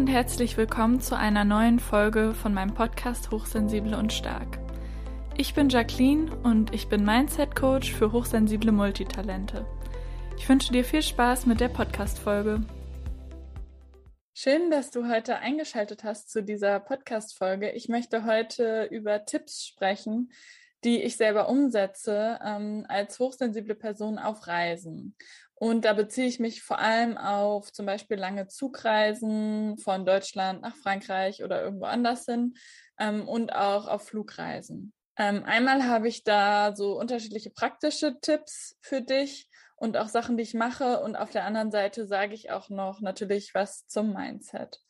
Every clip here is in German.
und herzlich willkommen zu einer neuen Folge von meinem Podcast Hochsensible und Stark. Ich bin Jacqueline und ich bin Mindset Coach für hochsensible Multitalente. Ich wünsche dir viel Spaß mit der Podcast-Folge. Schön, dass du heute eingeschaltet hast zu dieser Podcast-Folge. Ich möchte heute über Tipps sprechen, die ich selber umsetze ähm, als hochsensible Person auf Reisen. Und da beziehe ich mich vor allem auf zum Beispiel lange Zugreisen von Deutschland nach Frankreich oder irgendwo anders hin ähm, und auch auf Flugreisen. Ähm, einmal habe ich da so unterschiedliche praktische Tipps für dich und auch Sachen, die ich mache. Und auf der anderen Seite sage ich auch noch natürlich was zum Mindset.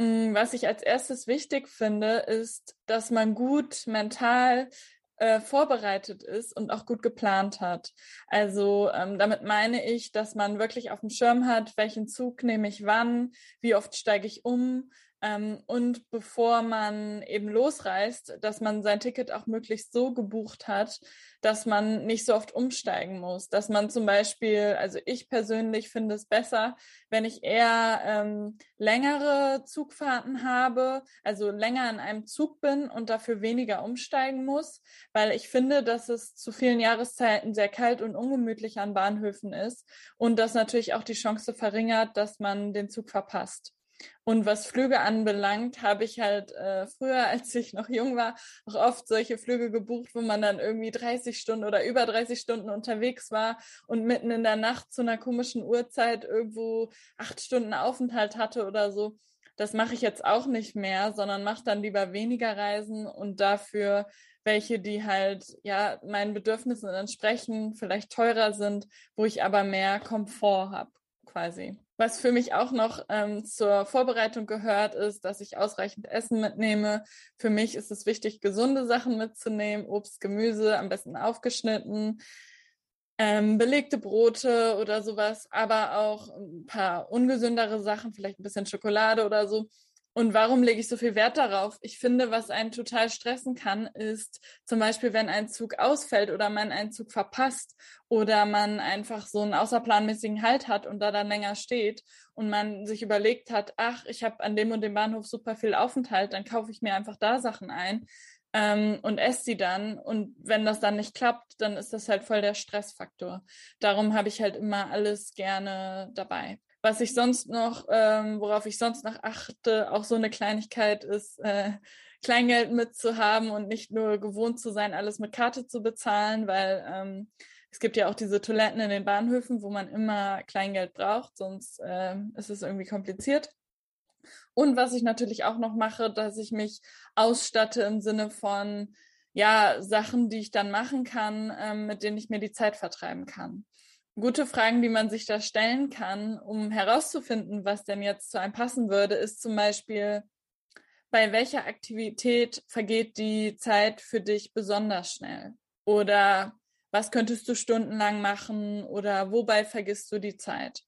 Mm, was ich als erstes wichtig finde, ist, dass man gut mental äh, vorbereitet ist und auch gut geplant hat. Also ähm, damit meine ich, dass man wirklich auf dem Schirm hat, welchen Zug nehme ich wann, wie oft steige ich um, ähm, und bevor man eben losreist, dass man sein Ticket auch möglichst so gebucht hat, dass man nicht so oft umsteigen muss. Dass man zum Beispiel, also ich persönlich finde es besser, wenn ich eher ähm, längere Zugfahrten habe, also länger in einem Zug bin und dafür weniger umsteigen muss, weil ich finde, dass es zu vielen Jahreszeiten sehr kalt und ungemütlich an Bahnhöfen ist und das natürlich auch die Chance verringert, dass man den Zug verpasst. Und was Flüge anbelangt, habe ich halt äh, früher, als ich noch jung war, auch oft solche Flüge gebucht, wo man dann irgendwie 30 Stunden oder über 30 Stunden unterwegs war und mitten in der Nacht zu einer komischen Uhrzeit irgendwo acht Stunden Aufenthalt hatte oder so. Das mache ich jetzt auch nicht mehr, sondern mache dann lieber weniger Reisen und dafür welche, die halt ja meinen Bedürfnissen entsprechen, vielleicht teurer sind, wo ich aber mehr Komfort habe, quasi. Was für mich auch noch ähm, zur Vorbereitung gehört, ist, dass ich ausreichend Essen mitnehme. Für mich ist es wichtig, gesunde Sachen mitzunehmen, Obst, Gemüse, am besten aufgeschnitten, ähm, belegte Brote oder sowas, aber auch ein paar ungesündere Sachen, vielleicht ein bisschen Schokolade oder so. Und warum lege ich so viel Wert darauf? Ich finde, was einen total stressen kann, ist zum Beispiel, wenn ein Zug ausfällt oder man einen Zug verpasst oder man einfach so einen außerplanmäßigen Halt hat und da dann länger steht und man sich überlegt hat, ach, ich habe an dem und dem Bahnhof super viel Aufenthalt, dann kaufe ich mir einfach da Sachen ein ähm, und esse sie dann. Und wenn das dann nicht klappt, dann ist das halt voll der Stressfaktor. Darum habe ich halt immer alles gerne dabei. Was ich sonst noch, ähm, worauf ich sonst noch achte, auch so eine Kleinigkeit ist, äh, Kleingeld mitzuhaben und nicht nur gewohnt zu sein, alles mit Karte zu bezahlen, weil ähm, es gibt ja auch diese Toiletten in den Bahnhöfen, wo man immer Kleingeld braucht, sonst äh, ist es irgendwie kompliziert. Und was ich natürlich auch noch mache, dass ich mich ausstatte im Sinne von ja Sachen, die ich dann machen kann, ähm, mit denen ich mir die Zeit vertreiben kann gute Fragen, die man sich da stellen kann, um herauszufinden, was denn jetzt zu einem passen würde, ist zum Beispiel, bei welcher Aktivität vergeht die Zeit für dich besonders schnell? Oder was könntest du stundenlang machen? Oder wobei vergisst du die Zeit?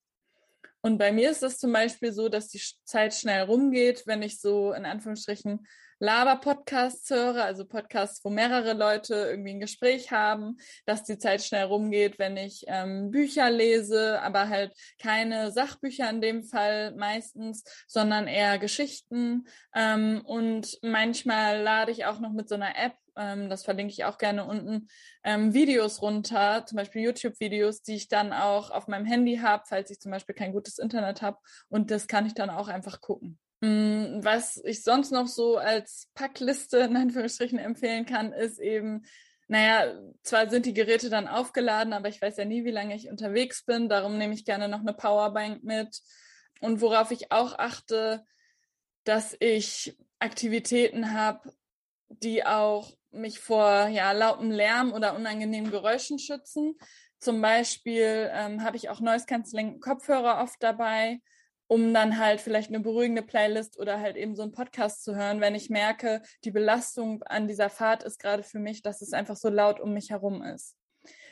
Und bei mir ist es zum Beispiel so, dass die Zeit schnell rumgeht, wenn ich so in Anführungsstrichen Laber-Podcasts höre, also Podcasts, wo mehrere Leute irgendwie ein Gespräch haben, dass die Zeit schnell rumgeht, wenn ich ähm, Bücher lese, aber halt keine Sachbücher in dem Fall meistens, sondern eher Geschichten. Ähm, und manchmal lade ich auch noch mit so einer App ähm, das verlinke ich auch gerne unten, ähm, Videos runter, zum Beispiel YouTube-Videos, die ich dann auch auf meinem Handy habe, falls ich zum Beispiel kein gutes Internet habe. Und das kann ich dann auch einfach gucken. Mm, was ich sonst noch so als Packliste in Anführungsstrichen empfehlen kann, ist eben, naja, zwar sind die Geräte dann aufgeladen, aber ich weiß ja nie, wie lange ich unterwegs bin. Darum nehme ich gerne noch eine Powerbank mit. Und worauf ich auch achte, dass ich Aktivitäten habe, die auch mich vor ja, lautem Lärm oder unangenehmen Geräuschen schützen. Zum Beispiel ähm, habe ich auch Noise Cancelling Kopfhörer oft dabei um dann halt vielleicht eine beruhigende Playlist oder halt eben so einen Podcast zu hören, wenn ich merke, die Belastung an dieser Fahrt ist gerade für mich, dass es einfach so laut um mich herum ist.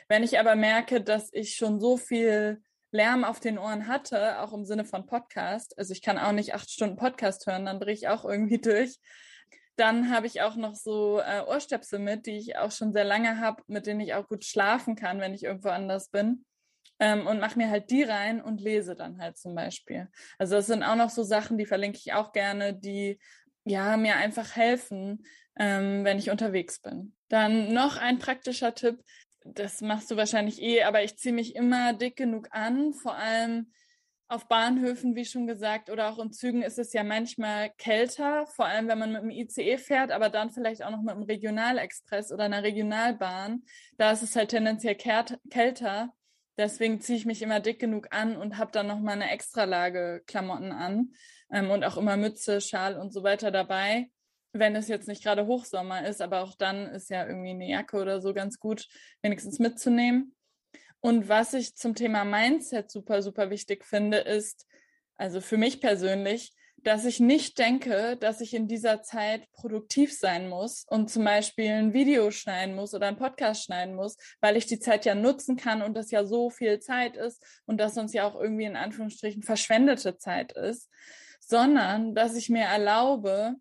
Wenn ich aber merke, dass ich schon so viel Lärm auf den Ohren hatte, auch im Sinne von Podcast, also ich kann auch nicht acht Stunden Podcast hören, dann drehe ich auch irgendwie durch. Dann habe ich auch noch so äh, Ohrstöpsel mit, die ich auch schon sehr lange habe, mit denen ich auch gut schlafen kann, wenn ich irgendwo anders bin ähm, und mache mir halt die rein und lese dann halt zum Beispiel. Also das sind auch noch so Sachen, die verlinke ich auch gerne, die ja mir einfach helfen, ähm, wenn ich unterwegs bin. Dann noch ein praktischer Tipp, das machst du wahrscheinlich eh, aber ich ziehe mich immer dick genug an, vor allem auf Bahnhöfen, wie schon gesagt, oder auch in Zügen ist es ja manchmal kälter, vor allem wenn man mit dem ICE fährt, aber dann vielleicht auch noch mit dem Regionalexpress oder einer Regionalbahn. Da ist es halt tendenziell kälter. Deswegen ziehe ich mich immer dick genug an und habe dann noch mal eine Extralage Klamotten an ähm, und auch immer Mütze, Schal und so weiter dabei. Wenn es jetzt nicht gerade Hochsommer ist, aber auch dann ist ja irgendwie eine Jacke oder so ganz gut, wenigstens mitzunehmen. Und was ich zum Thema Mindset super, super wichtig finde, ist, also für mich persönlich, dass ich nicht denke, dass ich in dieser Zeit produktiv sein muss und zum Beispiel ein Video schneiden muss oder einen Podcast schneiden muss, weil ich die Zeit ja nutzen kann und das ja so viel Zeit ist und das uns ja auch irgendwie in Anführungsstrichen verschwendete Zeit ist, sondern dass ich mir erlaube,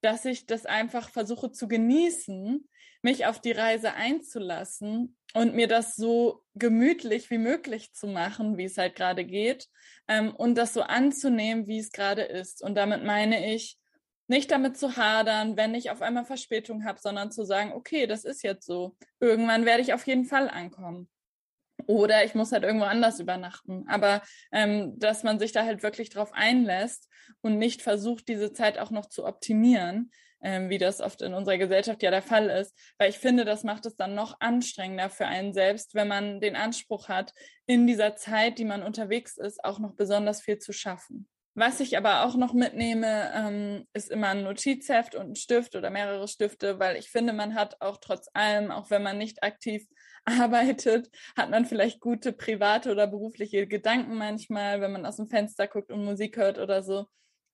dass ich das einfach versuche zu genießen, mich auf die Reise einzulassen und mir das so gemütlich wie möglich zu machen, wie es halt gerade geht, ähm, und das so anzunehmen, wie es gerade ist. Und damit meine ich, nicht damit zu hadern, wenn ich auf einmal Verspätung habe, sondern zu sagen, okay, das ist jetzt so. Irgendwann werde ich auf jeden Fall ankommen. Oder ich muss halt irgendwo anders übernachten. Aber ähm, dass man sich da halt wirklich drauf einlässt und nicht versucht, diese Zeit auch noch zu optimieren, ähm, wie das oft in unserer Gesellschaft ja der Fall ist. Weil ich finde, das macht es dann noch anstrengender für einen selbst, wenn man den Anspruch hat, in dieser Zeit, die man unterwegs ist, auch noch besonders viel zu schaffen. Was ich aber auch noch mitnehme, ähm, ist immer ein Notizheft und ein Stift oder mehrere Stifte, weil ich finde, man hat auch trotz allem, auch wenn man nicht aktiv arbeitet, hat man vielleicht gute private oder berufliche Gedanken manchmal, wenn man aus dem Fenster guckt und Musik hört oder so.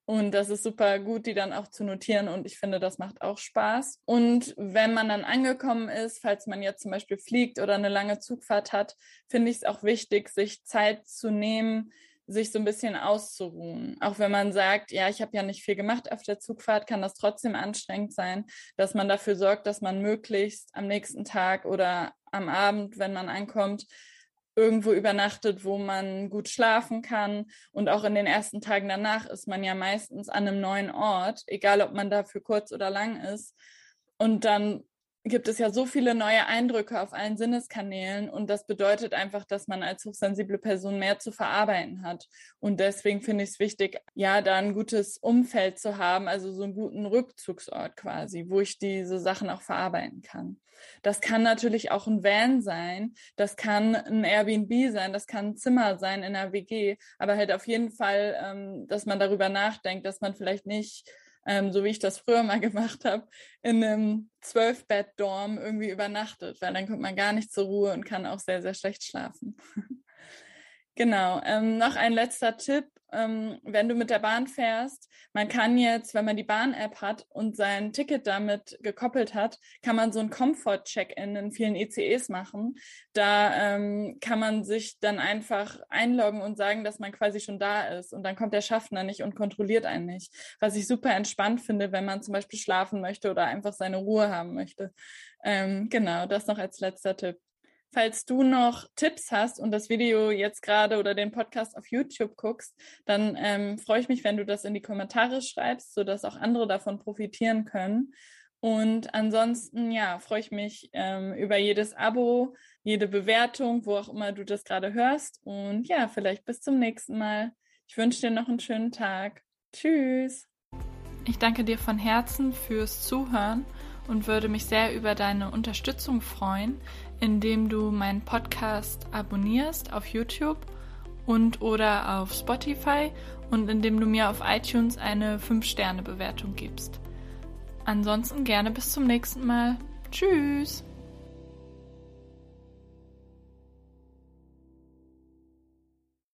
Und das ist super gut, die dann auch zu notieren. Und ich finde, das macht auch Spaß. Und wenn man dann angekommen ist, falls man jetzt zum Beispiel fliegt oder eine lange Zugfahrt hat, finde ich es auch wichtig, sich Zeit zu nehmen, sich so ein bisschen auszuruhen. Auch wenn man sagt, ja, ich habe ja nicht viel gemacht auf der Zugfahrt, kann das trotzdem anstrengend sein, dass man dafür sorgt, dass man möglichst am nächsten Tag oder am Abend, wenn man ankommt, irgendwo übernachtet, wo man gut schlafen kann. Und auch in den ersten Tagen danach ist man ja meistens an einem neuen Ort, egal ob man da für kurz oder lang ist. Und dann gibt es ja so viele neue Eindrücke auf allen Sinneskanälen und das bedeutet einfach, dass man als hochsensible Person mehr zu verarbeiten hat. Und deswegen finde ich es wichtig, ja, da ein gutes Umfeld zu haben, also so einen guten Rückzugsort quasi, wo ich diese Sachen auch verarbeiten kann. Das kann natürlich auch ein Van sein, das kann ein Airbnb sein, das kann ein Zimmer sein in einer WG, aber halt auf jeden Fall, ähm, dass man darüber nachdenkt, dass man vielleicht nicht ähm, so wie ich das früher mal gemacht habe, in einem Zwölf-Bett-Dorm irgendwie übernachtet, weil dann kommt man gar nicht zur Ruhe und kann auch sehr, sehr schlecht schlafen. Genau. Ähm, noch ein letzter Tipp, ähm, wenn du mit der Bahn fährst. Man kann jetzt, wenn man die Bahn-App hat und sein Ticket damit gekoppelt hat, kann man so ein Comfort-Check-In in vielen ICEs machen. Da ähm, kann man sich dann einfach einloggen und sagen, dass man quasi schon da ist. Und dann kommt der Schaffner nicht und kontrolliert einen nicht. Was ich super entspannt finde, wenn man zum Beispiel schlafen möchte oder einfach seine Ruhe haben möchte. Ähm, genau, das noch als letzter Tipp. Falls du noch Tipps hast und das Video jetzt gerade oder den Podcast auf YouTube guckst, dann ähm, freue ich mich, wenn du das in die Kommentare schreibst, sodass auch andere davon profitieren können. Und ansonsten, ja, freue ich mich ähm, über jedes Abo, jede Bewertung, wo auch immer du das gerade hörst. Und ja, vielleicht bis zum nächsten Mal. Ich wünsche dir noch einen schönen Tag. Tschüss. Ich danke dir von Herzen fürs Zuhören und würde mich sehr über deine Unterstützung freuen, indem du meinen Podcast abonnierst auf YouTube und oder auf Spotify und indem du mir auf iTunes eine 5-Sterne-Bewertung gibst. Ansonsten gerne bis zum nächsten Mal. Tschüss!